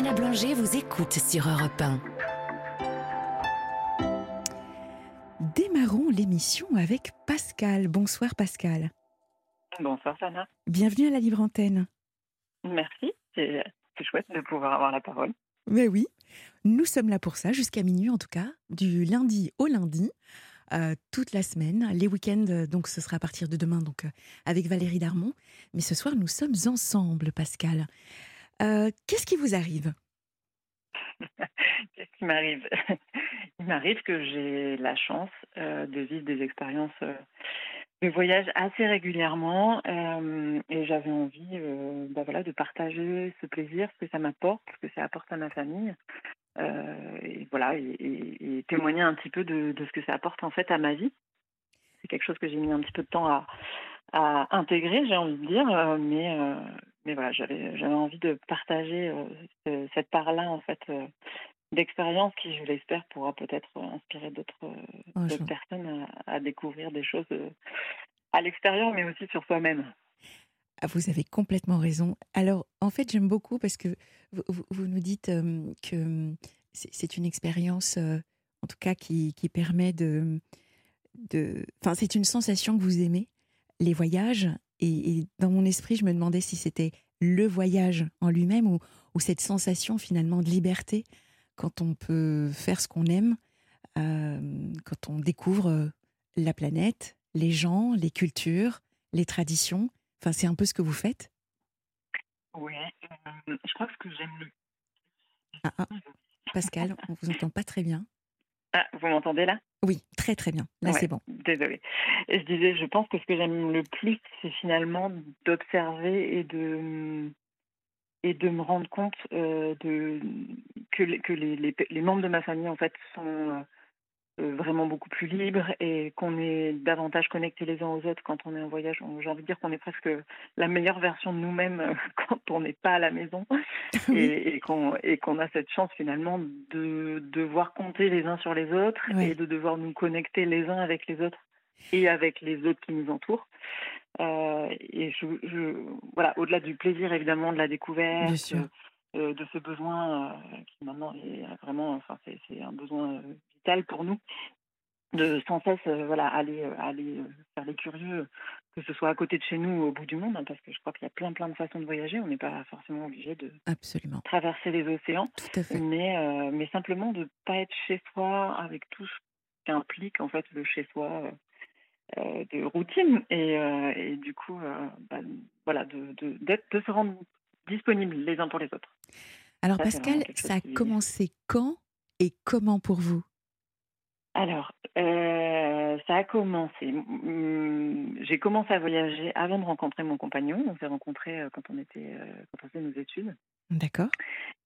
Savannah Blanger vous écoute sur Europe 1. Démarrons l'émission avec Pascal. Bonsoir Pascal. Bonsoir Sana. Bienvenue à la Libre Antenne. Merci, c'est chouette de pouvoir avoir la parole. Mais oui, nous sommes là pour ça, jusqu'à minuit en tout cas, du lundi au lundi. Euh, toute la semaine. Les week-ends, euh, donc ce sera à partir de demain, donc euh, avec Valérie Darmon. Mais ce soir, nous sommes ensemble, Pascal. Qu'est-ce qui vous arrive? Qu'est-ce qui m'arrive? Il m'arrive que j'ai la chance de vivre des expériences de voyage assez régulièrement et j'avais envie bah voilà, de partager ce plaisir, ce que ça m'apporte, ce que ça apporte à ma famille. Euh, et voilà, et, témoigner un petit peu de, ce que ça apporte en fait à ma vie. C'est quelque chose que j'ai mis un petit peu de temps à, intégrer, j'ai envie de dire, euh, mais euh, mais voilà, j'avais j'avais envie de partager cette part-là en fait d'expérience qui, je l'espère, pourra peut-être inspirer d'autres personnes à, découvrir des choses à l'extérieur, mais aussi sur soi-même. Ah, vous avez complètement raison. Alors, en fait, j'aime beaucoup parce que vous, nous dites que c'est une expérience, en tout cas, qui, permet de, de. Enfin, c'est une sensation que vous aimez, les voyages. Et, dans mon esprit, je me demandais si c'était le voyage en lui-même ou, ou, cette sensation finalement de liberté quand on peut faire ce qu'on aime, quand on découvre la planète, les gens, les cultures, les traditions. Enfin, c'est un peu ce que vous faites Oui, je crois que ce que j'aime le ah, ah. Pascal, on vous entend pas très bien. Ah, vous m'entendez là? Oui, très très bien. Là, c'est bon. Désolée. Je disais, je pense que ce que j'aime le plus, c'est finalement d'observer et de et de me rendre compte euh, de que, les, que les, les, membres de ma famille en fait sont euh, vraiment beaucoup plus libre et qu'on est davantage connectés les uns aux autres quand on est en voyage. J'ai envie de dire qu'on est presque la meilleure version de nous-mêmes euh, quand on n'est pas à la maison et, et qu'on a cette chance finalement de devoir compter les uns sur les autres et de devoir nous connecter les uns avec les autres et avec les autres qui nous entourent. Euh, et je, voilà, au-delà du plaisir évidemment de la découverte, de ce besoin qui maintenant est vraiment, enfin c'est un besoin vital pour nous de sans cesse voilà aller aller faire les curieux que ce soit à côté de chez nous ou au bout du monde hein, parce que je crois qu'il y a plein plein de façons de voyager. On n'est pas forcément obligé de absolument. traverser les océans mais mais simplement de pas être chez soi avec tout ce qu'implique en fait le chez soi de routine. Et, et du coup bah, voilà de, de, de se rendre disponibles les uns pour les autres alors Pascal ça a commencé quand et comment pour vous? Alors, euh, ça a commencé. J'ai commencé à voyager avant de rencontrer mon compagnon. On s'est rencontrés euh, quand on était euh, quand on faisait nos études. D'accord.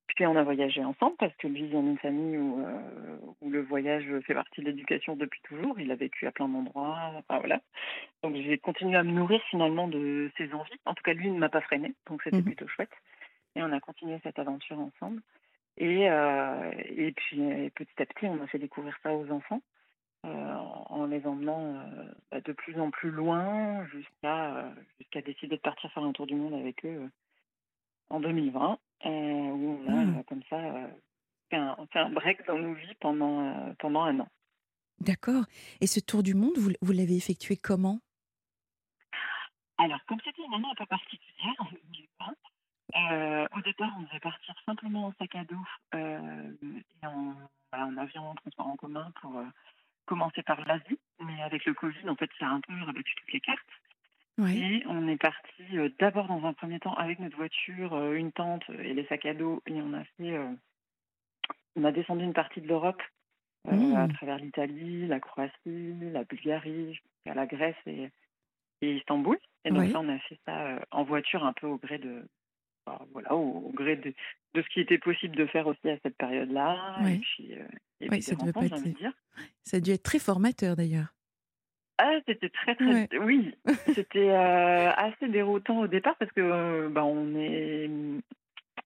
Puis on a voyagé ensemble parce que lui vient d'une famille où, où le voyage fait partie de l'éducation depuis toujours. Il a vécu à plein d'endroits. Enfin voilà. Donc j'ai continué à me nourrir finalement de ses envies. En tout cas, lui ne m'a pas freiné, donc c'était mmh plutôt chouette. Et on a continué cette aventure ensemble. Et, euh, et puis petit à petit, on a fait découvrir ça aux enfants euh, en les emmenant euh, bah, de plus en plus loin jusqu'à jusqu'à décider de partir faire un tour du monde avec eux en 2020, où on a mmh. comme ça fait un, fait, un, break dans nos vies pendant, pendant un an. D'accord. Et ce tour du monde, vous, vous l'avez effectué comment? Alors, comme c'était une année un peu particulière, en 2020, euh, au départ, on devait partir simplement en sac à dos euh, et en, avion, en transport en commun pour euh, commencer par l'Asie. Mais avec le Covid, en fait, ça a un peu rabattu toutes les cartes. Et on est parti d'abord dans un premier temps avec notre voiture, une tente et les sacs à dos. Et on a fait, on a descendu une partie de l'Europe à mmh. travers l'Italie, la Croatie, la Bulgarie, jusqu'à la Grèce et, et Istanbul. Et donc là, on a fait ça en voiture un peu au gré de, voilà, au, gré de, de, ce qui était possible de faire aussi à cette période-là. Et puis, euh, ça, devait pas être... dire. ça a dû être très formateur d'ailleurs. Ah, c'était très très oui, c'était euh, assez déroutant au départ parce que euh, bah, on est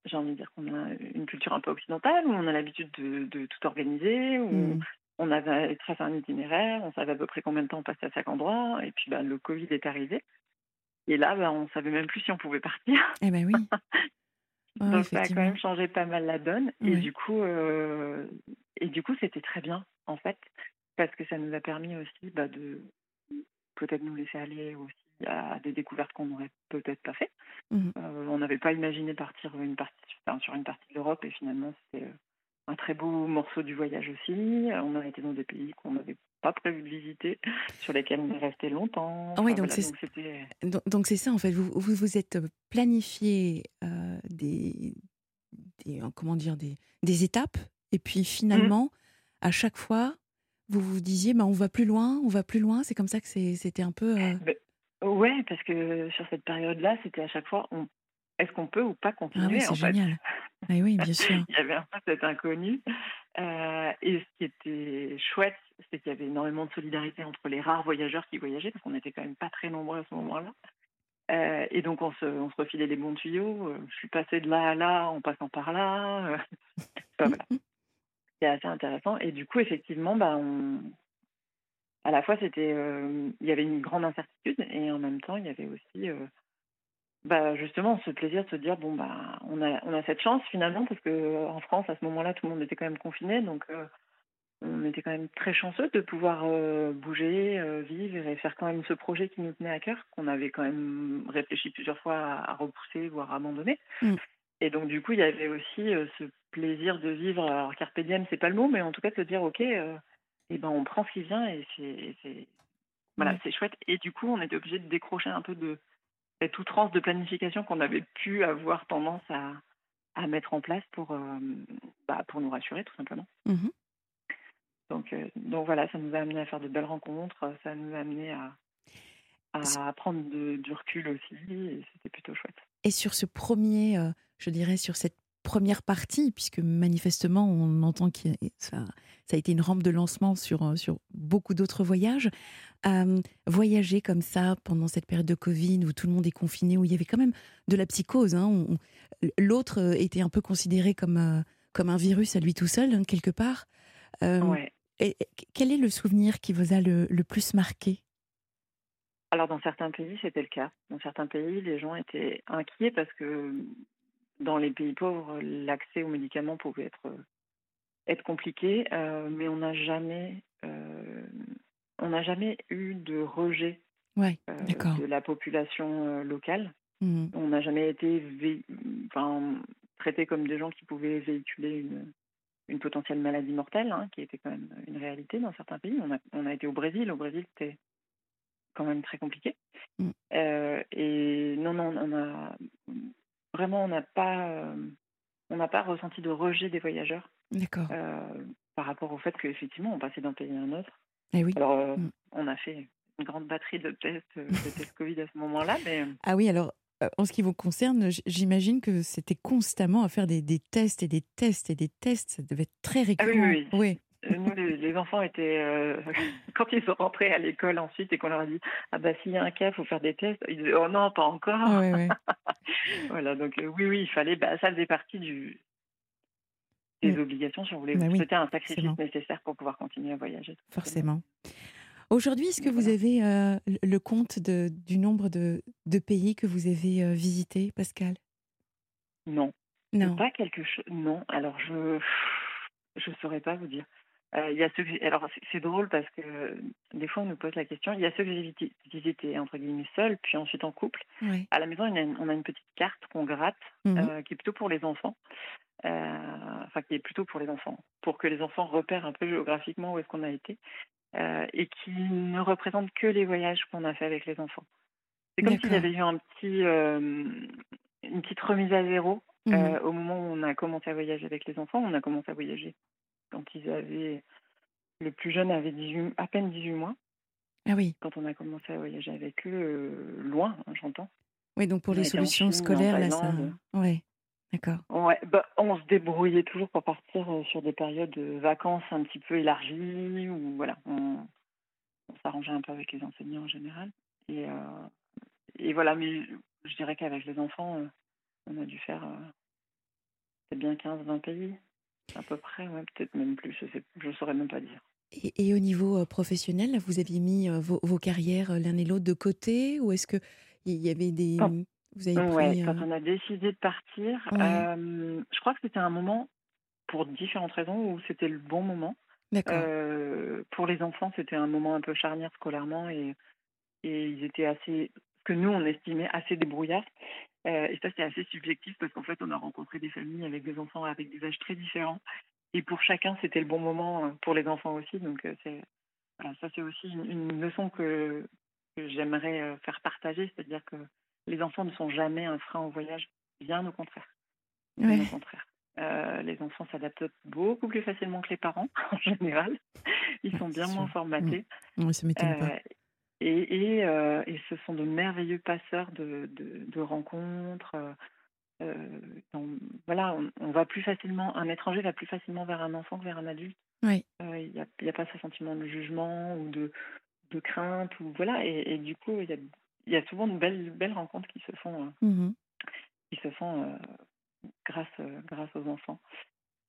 j'ai envie de dire qu'on a une culture un peu occidentale où on a l'habitude de, de, tout organiser où mmh. on avait tracé un itinéraire, on savait à peu près combien de temps on passait à chaque endroit et puis bah, le Covid est arrivé et là, bah, on savait même plus si on pouvait partir. Eh ben oui. Donc ça a quand même changé pas mal la donne. Et du coup, et du coup, c'était très bien en fait, parce que ça nous a permis aussi bah, de peut-être nous laisser aller aussi à des découvertes qu'on n'aurait peut-être pas fait. Mmh on n'avait pas imaginé partir une partie, sur une partie de l'Europe et finalement c'était un très beau morceau du voyage aussi. On a été dans des pays qu'on n'avait pas prévu de visiter, sur lesquels on est resté longtemps. Ah oui, donc c'est donc, ça en fait. Vous vous, vous êtes planifié euh, des, des, comment dire des, des étapes et puis finalement mmh. à chaque fois vous vous disiez bah, on va plus loin, on va plus loin. C'est comme ça que c'était un peu. Euh... Ben, ouais, parce que sur cette période-là, c'était à chaque fois on est-ce qu'on peut ou pas ah continuer C'est génial. Ah oui, bien sûr. Il y avait un peu cet inconnu. Euh, et ce qui était chouette, c'est qu'il y avait énormément de solidarité entre les rares voyageurs qui voyageaient, parce qu'on n'était quand même pas très nombreux à ce moment-là. Euh, et donc, on se, on se, refilait les bons tuyaux. Euh, je suis passée de là à là en passant par là. enfin, voilà. C'est assez intéressant. Et du coup, effectivement, bah, on... à la fois, c'était, il y avait une grande incertitude et en même temps, il y avait aussi bah justement ce plaisir de se dire bon bah on a on a cette chance finalement parce que en France à ce moment-là tout le monde était quand même confiné donc euh, on était quand même très chanceux de pouvoir euh, bouger, euh, vivre et faire quand même ce projet qui nous tenait à cœur qu'on avait quand même réfléchi plusieurs fois à, repousser voire abandonner. Mm. Et donc du coup il y avait aussi ce plaisir de vivre alors carpe diem c'est pas le mot mais en tout cas de se dire ok et ben on prend ce qui vient et c'est voilà c'est chouette et du coup on était obligé de décrocher un peu de cette outrance de planification qu'on avait pu avoir tendance à, à mettre en place pour, euh, bah, pour nous rassurer, tout simplement. Mmh donc, euh, donc voilà, ça nous a amené à faire de belles rencontres, ça nous a amené à, à prendre du recul aussi, et c'était plutôt chouette. Et sur ce premier, euh, je dirais, sur cette première partie, puisque manifestement, on entend que ça, ça, a été une rampe de lancement sur, sur beaucoup d'autres voyages voyager comme ça pendant cette période de Covid où tout le monde est confiné, où il y avait quand même de la psychose. Hein, L'autre euh, était un peu considéré comme, euh, comme un virus à lui tout seul, hein, quelque part. et, quel est le souvenir qui vous a le, le plus marqué? Alors dans certains pays, c'était le cas. Dans certains pays, les gens étaient inquiets parce que dans les pays pauvres, l'accès aux médicaments pouvait être, être compliqué, euh, mais on n'a jamais on n'a jamais eu de rejet euh, de la population euh, locale. Mmh. On n'a jamais été enfin, traité comme des gens qui pouvaient véhiculer une, une potentielle maladie mortelle, hein, qui était quand même une réalité dans certains pays. On a, on a été au Brésil. Au Brésil, c'était quand même très compliqué. Mmh. Euh, et non, non, on a vraiment, on n'a pas, on n'a pas ressenti de rejet des voyageurs. D'accord. par rapport au fait qu'effectivement, on passait d'un pays à un autre. Eh oui. Alors, euh, mm. on a fait une grande batterie de tests, euh, de tests Covid à ce moment-là. Mais... Euh, ah oui, alors, en ce qui vous concerne, j'imagine que c'était constamment à faire des, des, tests et des tests et des tests. Ça devait être très récurrent. Ah oui, oui. Nous, les, enfants étaient. quand ils sont rentrés à l'école ensuite et qu'on leur a dit Ah, bah, s'il y a un cas, il faut faire des tests, ils disaient Oh non, pas encore. Oui, oui. voilà, donc oui, oui, il fallait. Bah, ça faisait partie du, des mm. obligations si on voulait. Bah C'était un sacrifice nécessaire pour pouvoir continuer à voyager. Forcément. Aujourd'hui, est-ce que vous avez euh, le compte de, du nombre de, de, pays que vous avez euh, visités, Pascal? Non. Non. Pas quelque chose. Non. Alors, je je saurais pas vous dire. Euh, il y a ceux alors c'est drôle parce que des fois on nous pose la question. Il y a ceux que j'ai visités entre guillemets seuls, puis ensuite en couple. À la maison, on a une, on a une petite carte qu'on gratte, mmh qui est plutôt pour les enfants. Euh, enfin qui est plutôt pour les enfants, pour que les enfants repèrent un peu géographiquement où est-ce qu'on a été, euh, et qui ne représente que les voyages qu'on a fait avec les enfants. C'est comme s'il y avait eu un petit, euh, une petite remise à zéro mmh. au moment où on a commencé à voyager avec les enfants. On a commencé à voyager quand ils avaient, le plus jeune avait 18, à peine 18 mois. Ah oui. Quand on a commencé à voyager avec eux, loin, hein, j'entends. Oui, donc pour les solutions scolaires, là, ça. Ouais. D'accord. Ouais, bah, on se débrouillait toujours pour partir euh, sur des périodes de vacances un petit peu élargies, ou voilà, on, s'arrangeait un peu avec les enseignants en général. Et, euh, et voilà, mais je dirais qu'avec les enfants, euh, on a dû faire c'est bien 15-20 pays, à peu près, ouais, peut-être même plus, je ne saurais même pas dire. Et, au niveau professionnel, vous aviez mis vos, vos carrières l'un et l'autre de côté, ou est-ce qu'il y avait des... Vous avez Ouais, pris. quand euh, on a décidé de partir, Ouais, euh, je crois que c'était un moment, pour différentes raisons, où c'était le bon moment. Euh, pour les enfants, c'était un moment un peu charnière scolairement et, et ils étaient assez, ce que nous on estimait assez débrouillards. Euh, et ça c'est assez subjectif parce qu'en fait on a rencontré des familles avec des enfants avec des âges très différents. Et pour chacun c'était le bon moment, euh, pour les enfants aussi. Donc euh, c'est, voilà, ça c'est aussi une, une leçon que, que j'aimerais faire partager, c'est-à-dire que les enfants ne sont jamais un frein au voyage, bien au contraire. Bien au contraire. Euh, les enfants s'adaptent beaucoup plus facilement que les parents, en général. Ils sont c'est bien moins sûr. formatés. Mm. Ouais, ça m'étonne pas. Euh, et, et, euh, et ce sont de merveilleux passeurs de, de, de rencontres. euh, euh, voilà, on, on va plus facilement, un étranger va plus facilement vers un enfant que vers un adulte. Il n'y a, pas ce sentiment de jugement ou de, de crainte. Ou, voilà, et, et du coup, il y a, il y a souvent de belles, belles rencontres qui se font, mhm. qui se font grâce, grâce aux enfants.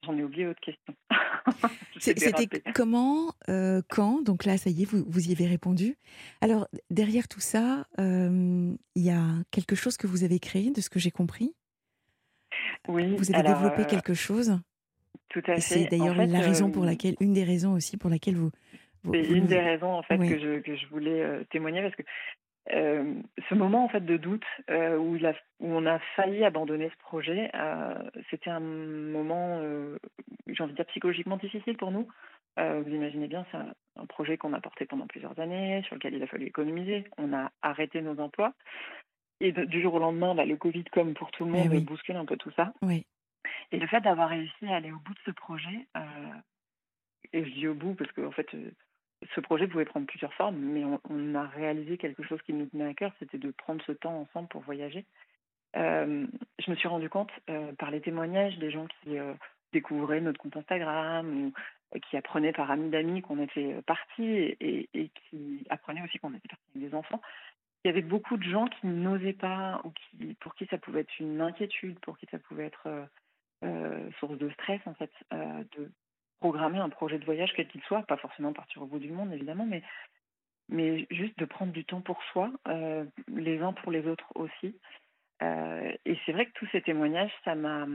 J'en ai oublié autre question. C'était comment, euh, quand Donc là, ça y est, vous, vous y avez répondu. Alors, derrière tout ça, euh, il y a quelque chose que vous avez créé, de ce que j'ai compris. Oui, Vous avez alors, développé euh, quelque chose. tout à Et fait. c'est En d'ailleurs fait, la raison pour laquelle, une des raisons aussi pour laquelle vous. C'est une des raisons en fait Oui. que je que je voulais euh, témoigner parce que euh, ce moment en fait de doute euh, où, il a, où on a failli abandonner ce projet, euh, c'était un moment, j'ai envie de dire psychologiquement difficile pour nous. Vous imaginez bien, c'est un, un projet qu'on a porté pendant plusieurs années, sur lequel il a fallu économiser. On a arrêté nos emplois et de- du jour au lendemain, bah, le Covid, comme pour tout le Eh monde, oui. bouscule un peu tout ça. Et le fait d'avoir réussi à aller au bout de ce projet, et je dis au bout parce que en fait, ce projet pouvait prendre plusieurs formes, mais on, a réalisé quelque chose qui nous tenait à cœur, c'était de prendre ce temps ensemble pour voyager. Euh, je me suis rendu compte euh, par les témoignages des gens qui euh, découvraient notre compte Instagram ou qui apprenaient par amis d'amis qu'on était partis et, qui apprenaient aussi qu'on était partis avec des enfants. Il y avait beaucoup de gens qui n'osaient pas ou qui, pour qui ça pouvait être une inquiétude, pour qui ça pouvait être source de stress en fait, programmer un projet de voyage quel qu'il soit, pas forcément partir au bout du monde évidemment, mais mais juste de prendre du temps pour soi, euh, les uns pour les autres aussi. Euh, et c'est vrai que tous ces témoignages, ça m'a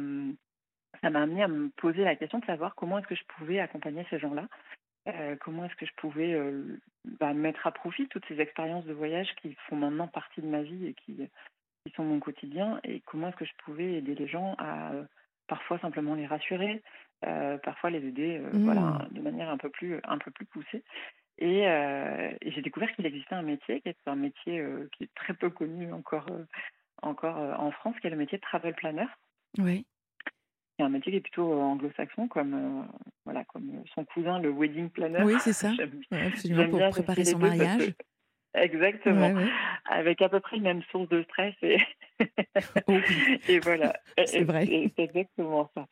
ça m'a amené à me poser la question de savoir comment est-ce que je pouvais accompagner ces gens-là, euh, comment est-ce que je pouvais bah, mettre à profit toutes ces expériences de voyage qui font maintenant partie de ma vie et qui, qui sont mon quotidien, et comment est-ce que je pouvais aider les gens à parfois simplement les rassurer, parfois les aider euh, Mmh. voilà, de manière un peu plus, un peu plus poussée. Et, euh, et j'ai découvert qu'il existait un métier qui est un métier euh, qui est très peu connu encore, euh, encore euh, en France, qui est le métier de travel planner. Ouais. C'est un métier qui est plutôt euh, anglo-saxon, comme, euh, voilà, comme euh, son cousin, le wedding planner. Oui, c'est ça. Ouais, absolument, pour préparer son mariage. Exactement. Ouais, ouais. Avec à peu près les mêmes sources de stress. Et, Oh et voilà. c'est vrai. C'est exactement ça.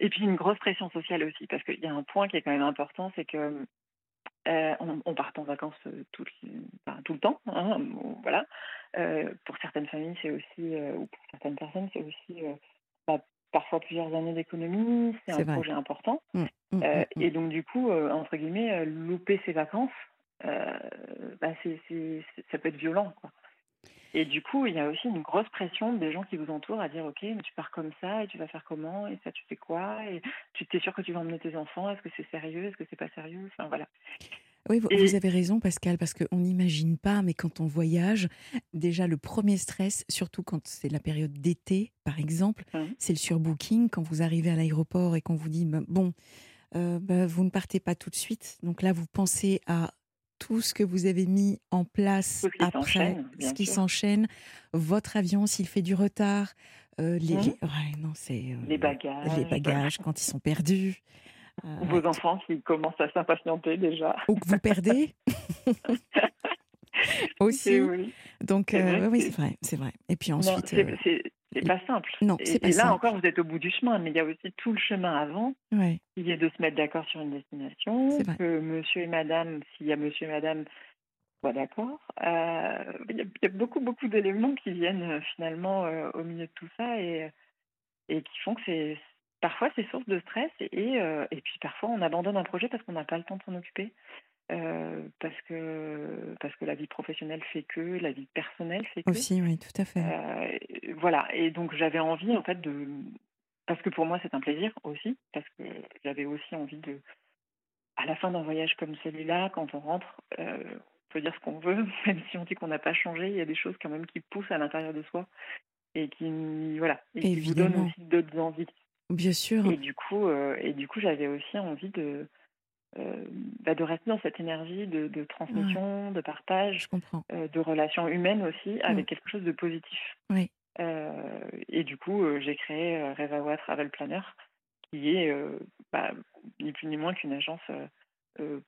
Et puis une grosse pression sociale aussi, parce qu'il y a un point qui est quand même important, c'est que euh, on, on part en vacances euh, tout, le- enfin, tout le temps. hein, voilà. Euh, pour certaines familles, c'est aussi, euh, ou pour certaines personnes, c'est aussi bah, parfois plusieurs années d'économie. C'est un vrai. projet important. Mm, mm, Euh, mm, mm. et donc, du coup, entre guillemets, louper ses vacances, euh, bah, ça peut être violent. Quoi. Et du coup, il y a aussi une grosse pression des gens qui vous entourent à dire Ok, mais tu pars comme ça, et tu vas faire comment, et ça, tu fais quoi, et tu t'es sûr que tu vas emmener tes enfants, est-ce que c'est sérieux, est-ce que c'est pas sérieux Enfin, voilà. Oui, vous, Et- vous avez raison, Pascal, parce qu'on n'imagine pas, mais quand on voyage, déjà le premier stress, surtout quand c'est la période d'été, par exemple, Mhm. c'est le surbooking. Quand vous arrivez à l'aéroport et qu'on vous dit, ben, bon, euh, ben, vous ne partez pas tout de suite. Donc là, vous pensez à tout ce que vous avez mis en place ce après, ce qui s'enchaîne, votre avion s'il fait du retard, euh, les, les- ouais, non, euh, Les bagages. les bagages quand ils sont perdus, euh, vos enfants qui commencent à s'impatienter déjà. ou que vous perdez aussi. Oui. Donc, euh, oui, c'est vrai, c'est vrai. Et puis ensuite, c'est, euh, c'est- pas simple. non, Et- c'est pas et, là simple. encore, vous êtes au bout du chemin, mais il y a aussi tout le chemin avant ouais, qui est de se mettre d'accord sur une destination, que monsieur et madame, s'il y a monsieur et madame, soient d'accord. Euh, Il y, a- il y a beaucoup, beaucoup d'éléments qui viennent euh, finalement euh, au milieu de tout ça et, et qui font que c'est parfois c'est source de stress et, euh, et puis parfois on abandonne un projet parce qu'on n'a pas le temps de s'en occuper. Euh, parce que parce que la vie professionnelle fait que la vie personnelle fait que aussi, oui, tout à fait. euh, voilà. Et donc j'avais envie en fait de, parce que pour moi c'est un plaisir aussi, parce que j'avais aussi envie de, à la fin d'un voyage comme celui-là, quand on rentre, euh, on peut dire ce qu'on veut, même si on dit qu'on n'a pas changé, il y a des choses quand même qui poussent à l'intérieur de soi et qui, voilà, et qui vous donnent aussi d'autres envies. bien sûr. Et du coup, et du coup, j'avais aussi envie de, euh, bah, de rester dans cette énergie de, de Ouais, transmission, de partage, euh, de relations humaines aussi, avec quelque chose de positif. Oui, Euh, et du coup, euh, j'ai créé Revawa Travel Planner, qui est bah, ni plus ni moins qu'une agence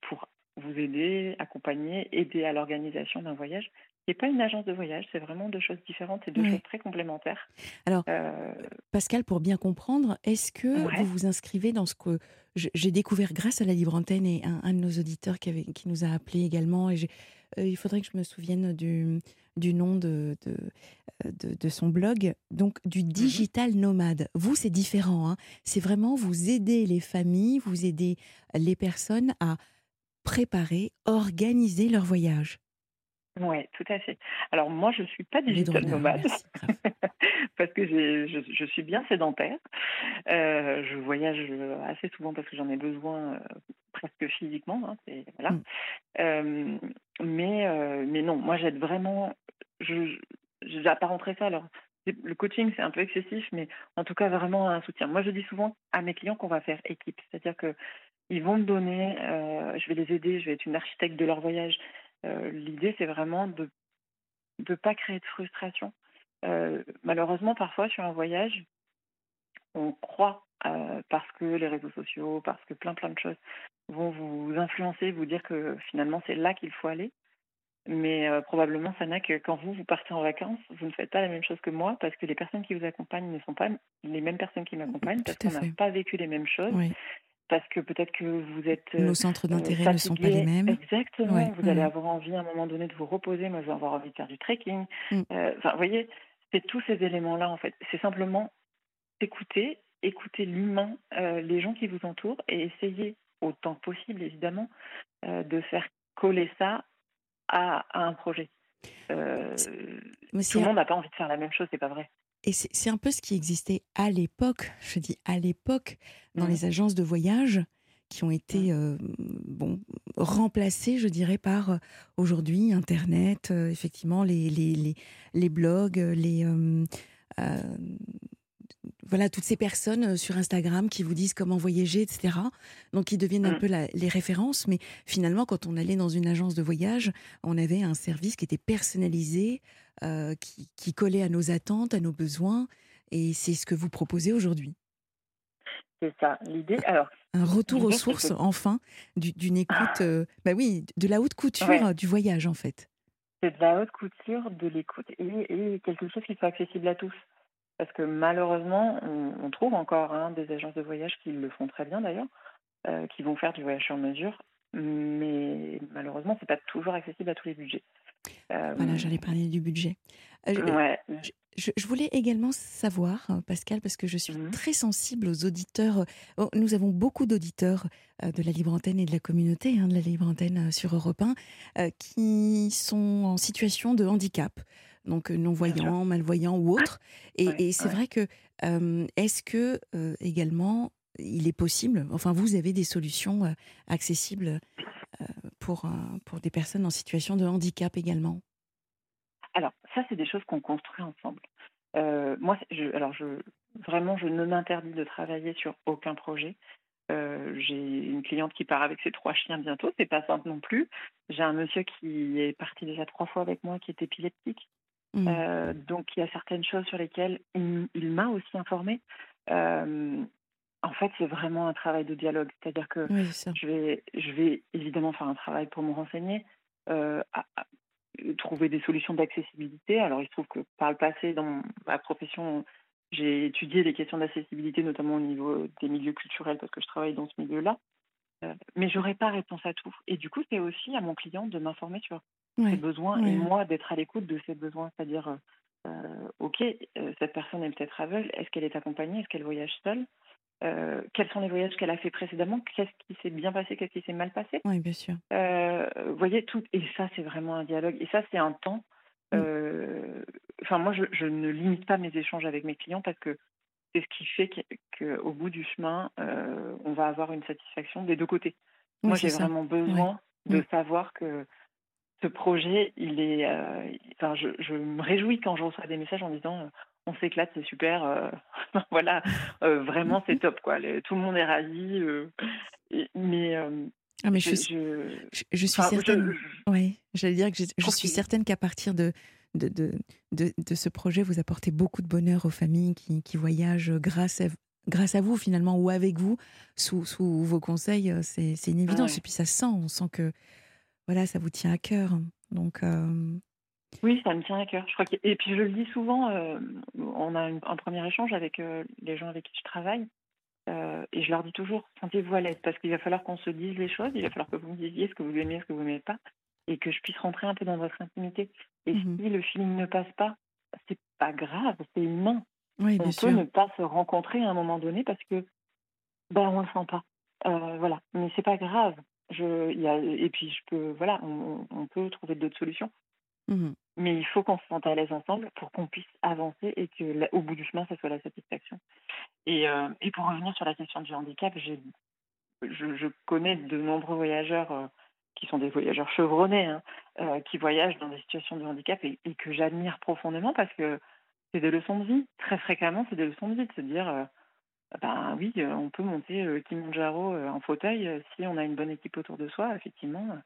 pour vous aider, accompagner, aider à l'organisation d'un voyage. Ce n'est pas une agence de voyage, c'est vraiment deux choses différentes et deux ouais. choses très complémentaires. Alors, Euh, Pascal, pour bien comprendre, est-ce que ouais. vous vous inscrivez dans ce que j'ai découvert grâce à la libre antenne et un, un de nos auditeurs qui, avait, qui nous a appelé également et euh, il faudrait que je me souvienne du, du nom de, de, euh, de- de son blog, donc du Mhm. digital nomade. Vous, c'est différent. hein. C'est vraiment vous aider les familles, vous aider les personnes à préparer, organiser leur voyage. Ouais, tout à fait. Alors moi, je suis pas digital nomade parce que je, je suis bien sédentaire. Euh, je voyage euh, assez souvent parce que j'en ai besoin euh, presque physiquement. hein, voilà. Mm. Euh, mais, mais non, moi j'aide vraiment. Je j'apparenterais ça. Alors, le coaching, c'est un peu excessif, mais en tout cas, vraiment un soutien. Moi, je dis souvent à mes clients qu'on va faire équipe. C'est-à-dire que ils vont me donner, euh, je vais les aider, je vais être une architecte de leur voyage. Euh, L'idée, c'est vraiment de ne pas créer de frustration. Euh, malheureusement, parfois, sur un voyage, on croit, euh, parce que les réseaux sociaux, parce que plein plein de choses vont vous influencer, vous dire que finalement c'est là qu'il faut aller. Mais euh, probablement, ça n'a que quand vous, vous partez en vacances, vous ne faites pas la même chose que moi, parce que les personnes qui vous accompagnent ne sont pas les mêmes personnes qui m'accompagnent, parce qu'on n'a pas vécu les mêmes choses, Oui. Parce que peut-être que vous êtes euh, Nos centres euh, d'intérêt ne sont pas les mêmes. Exactement, Ouais, vous allez avoir envie à un moment donné de vous reposer, moi je vais avoir envie de faire du trekking. Mm. Euh, Enfin, vous voyez, c'est tous ces éléments-là en fait. C'est simplement écouter, écouter l'humain, euh, les gens qui vous entourent et essayer autant possible évidemment euh, de faire coller ça à, à un projet. Euh, tout le monde n'a pas envie de faire la même chose, c'est pas vrai. Et c'est un peu ce qui existait à l'époque, je dis à l'époque, dans Mm. les agences de voyage qui ont été euh, bon, remplacées, je dirais, par euh, aujourd'hui Internet, euh, effectivement, les, les, les, les blogs, les, euh, voilà, toutes ces personnes sur Instagram qui vous disent comment voyager, etc. Donc, qui deviennent un Mm. peu la- les références. Mais finalement, quand on allait dans une agence de voyage, on avait un service qui était personnalisé, euh, qui, qui collait à nos attentes, à nos besoins. Et c'est ce que vous proposez aujourd'hui. C'est ça l'idée. Alors, Un retour aux sources, enfin, du- d'une écoute, euh, bah oui, de la haute couture Ouais. euh, du voyage, en fait. c'est de la haute couture, de l'écoute et, et quelque chose qui soit accessible à tous. Parce que malheureusement, on, on trouve encore hein, des agences de voyage qui le font très bien d'ailleurs, euh, qui vont faire du voyage sur mesure, mais malheureusement, c'est pas toujours accessible à tous les budgets. Euh, Voilà, j'allais parler du budget. Euh, je- ouais, Je, je voulais également savoir, euh, Pascal, parce que je suis Mhm. très sensible aux auditeurs. Oh, Nous avons beaucoup d'auditeurs euh, de la Libre Antenne et de la communauté hein, de la Libre Antenne euh, sur Europe 1 euh, qui sont en situation de handicap, donc euh, non-voyants, malvoyants ou autres. Et, Ouais, et c'est ouais. vrai que, euh, est-ce que euh, également, il est possible, enfin, vous avez des solutions euh, accessibles euh, pour, euh, pour des personnes en situation de handicap également Alors, ça, c'est des choses qu'on construit ensemble. Euh, moi, je, alors, je, vraiment, je ne m'interdis de travailler sur aucun projet. Euh, j'ai une cliente qui part avec ses trois chiens bientôt, c'est pas simple non plus. J'ai un monsieur qui est parti déjà trois fois avec moi, qui est épileptique. Mm. Euh, donc, il y a certaines choses sur lesquelles il, il m'a aussi informée. Euh, en fait, c'est vraiment un travail de dialogue. C'est-à-dire que Oui, je vais, je vais évidemment faire un travail pour me renseigner, euh, à- à- trouver des solutions d'accessibilité. Alors, il se trouve que par le passé, dans ma profession, j'ai étudié les questions d'accessibilité, notamment au niveau des milieux culturels, parce que je travaille dans ce milieu-là. Euh, mais j'aurais pas réponse à tout. Et du coup, c'est aussi à mon client de m'informer sur ses besoins et moi d'être à l'écoute de ses besoins. C'est-à-dire, euh, ok, cette personne est peut-être aveugle, est-ce qu'elle est accompagnée, est-ce qu'elle voyage seule? Euh, Quels sont les voyages qu'elle a fait précédemment? Qu'est-ce qui s'est bien passé, qu'est-ce qui s'est mal passé? Oui, bien sûr. euh, Vous voyez, tout. Et ça, c'est vraiment un dialogue. Et ça, c'est un temps euh, enfin moi, je, je, ne limite pas mes échanges avec mes clients parce que c'est ce qui fait qu'au bout du chemin, on va avoir une satisfaction des deux côtés. moi, j'ai vraiment besoin de mm. savoir que ce projet, il est. Enfin, je, je, me réjouis quand je reçois des messages en disant on s'éclate, c'est super. voilà, vraiment, c'est top. Quoi. tout le monde est ravi. mais ah mais je, je, je, suis certaine. Oui, j'allais dire que je, suis certaine qu'à partir de de, de, de, ce projet, vous apportez beaucoup de bonheur aux familles qui, qui voyagent grâce à, grâce à vous finalement ou avec vous sous, sous vos conseils. C'est une évidence et puis ça sent, on sent que voilà, ça vous tient à cœur. Donc euh, oui, ça me tient à cœur. Je crois et puis je le dis souvent. Euh, on a un premier échange avec euh, les gens avec qui je travaille. Euh, et je leur dis toujours, sentez-vous à l'aise, parce qu'il va falloir qu'on se dise les choses, il va falloir que vous me disiez ce que vous aimez, ce que vous n'aimez pas, et que je puisse rentrer un peu dans votre intimité. Et mmh si le feeling ne passe pas, c'est pas grave, c'est humain. Oui, on peut ne pas se rencontrer à un moment donné parce que ben on le sent pas. Voilà, mais c'est pas grave. Je, y a, et puis je peux, voilà, on, on peut trouver d'autres solutions. Mmh mais il faut qu'on se sente à l'aise ensemble pour qu'on puisse avancer et que au bout du chemin, ça soit la satisfaction. Et, euh, pour revenir sur la question du handicap, je, je, connais de nombreux voyageurs euh, qui sont des voyageurs chevronnés, hein, euh, qui voyagent dans des situations de handicap et, que j'admire profondément parce que c'est des leçons de vie. Très fréquemment, c'est des leçons de vie de se dire, ben oui, on peut monter Kilimanjaro en fauteuil si on a une bonne équipe autour de soi. Effectivement,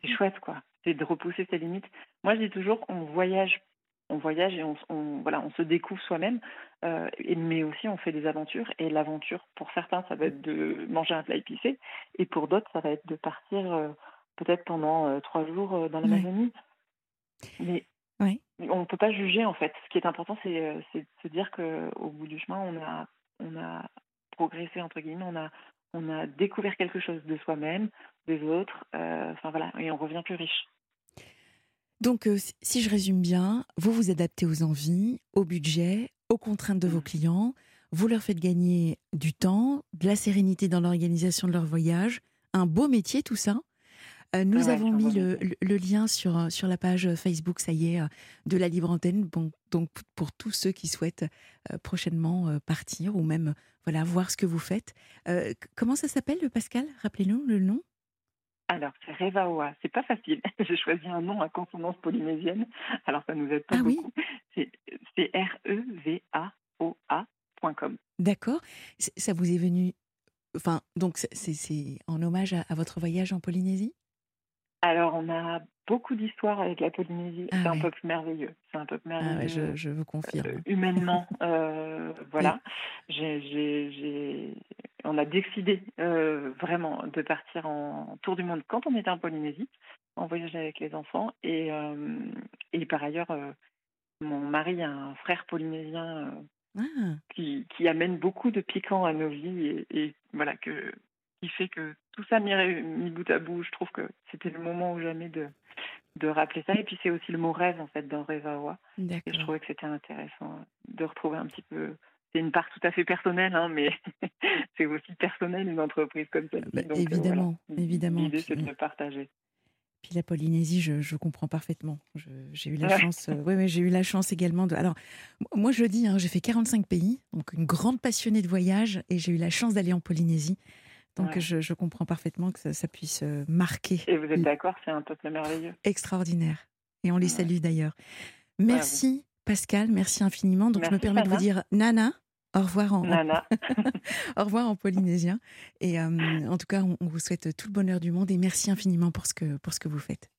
c'est chouette, quoi. C'est de repousser ses limites. Moi, je dis toujours, on voyage, on voyage et on, voilà, on se découvre soi-même, euh, mais aussi on fait des aventures. Et l'aventure, pour certains, ça va être de manger un plat épicé, et pour d'autres, ça va être de partir euh, peut-être pendant euh, trois jours dans l'Amazonie. Mais on ne peut pas juger, en fait. Ce qui est important, c'est de se dire qu'au bout du chemin, on a, on a progressé, entre guillemets, on a, on a découvert quelque chose de soi-même, des autres, euh, enfin voilà, et on revient plus riche. Donc, euh, si je résume bien, vous vous adaptez aux envies, au budget, aux contraintes de vos mmh. clients, vous leur faites gagner du temps, de la sérénité dans l'organisation de leur voyage, un beau métier tout ça. Euh, nous avons mis le, lien sur, sur la page Facebook, ça y est, de la Libre Antenne. Bon, donc pour tous ceux qui souhaitent prochainement partir ou même voilà voir ce que vous faites. comment ça s'appelle, Pascal? Rappelez-nous le nom. Alors, c'est Revaoa. C'est pas facile. J'ai choisi un nom à consonance polynésienne. Alors, ça nous aide pas ah beaucoup. C'est R-E-V-A-O-A.com. D'accord. Ça vous est venu. Enfin, donc, c'est en hommage à, votre voyage en Polynésie? Alors, on a beaucoup d'histoires avec la Polynésie. Ah c'est un peuple merveilleux. C'est un peuple ah merveilleux. je, vous confirme. Euh, humainement, euh, voilà. On a décidé euh, vraiment de partir en tour du monde quand on était en Polynésie, en voyage avec les enfants. Et, et par ailleurs, mon mari a un frère polynésien ah. qui, qui, amène beaucoup de piquant à nos vies et, voilà que qui fait que tout ça mis, mis bout à bout, je trouve que c'était le moment ou jamais de, de rappeler ça. Et puis c'est aussi le mot rêve en fait dans Revawa. Et je trouvais que c'était intéressant de retrouver un petit peu c'est une part tout à fait personnelle, hein, mais c'est aussi personnel une entreprise comme ça. Bah, euh, évidemment, évidemment. L'idée, c'est de le partager. Puis la Polynésie, je, comprends parfaitement. J'ai eu la chance. Euh, oui, j'ai eu la chance également de. Alors, moi, je dis, hein, j'ai fait 45 pays, donc une grande passionnée de voyage, et j'ai eu la chance d'aller en Polynésie. Donc, je, comprends parfaitement que ça, puisse euh, marquer. Et vous êtes d'accord, c'est un peuple merveilleux? Extraordinaire. Et on les salue d'ailleurs. Merci Pascal, merci infiniment. Donc je me permets de vous dire Nana. Au revoir en, Nana. au revoir en polynésien. Et euh, en tout cas, on, vous souhaite tout le bonheur du monde et merci infiniment pour ce que, pour ce que vous faites.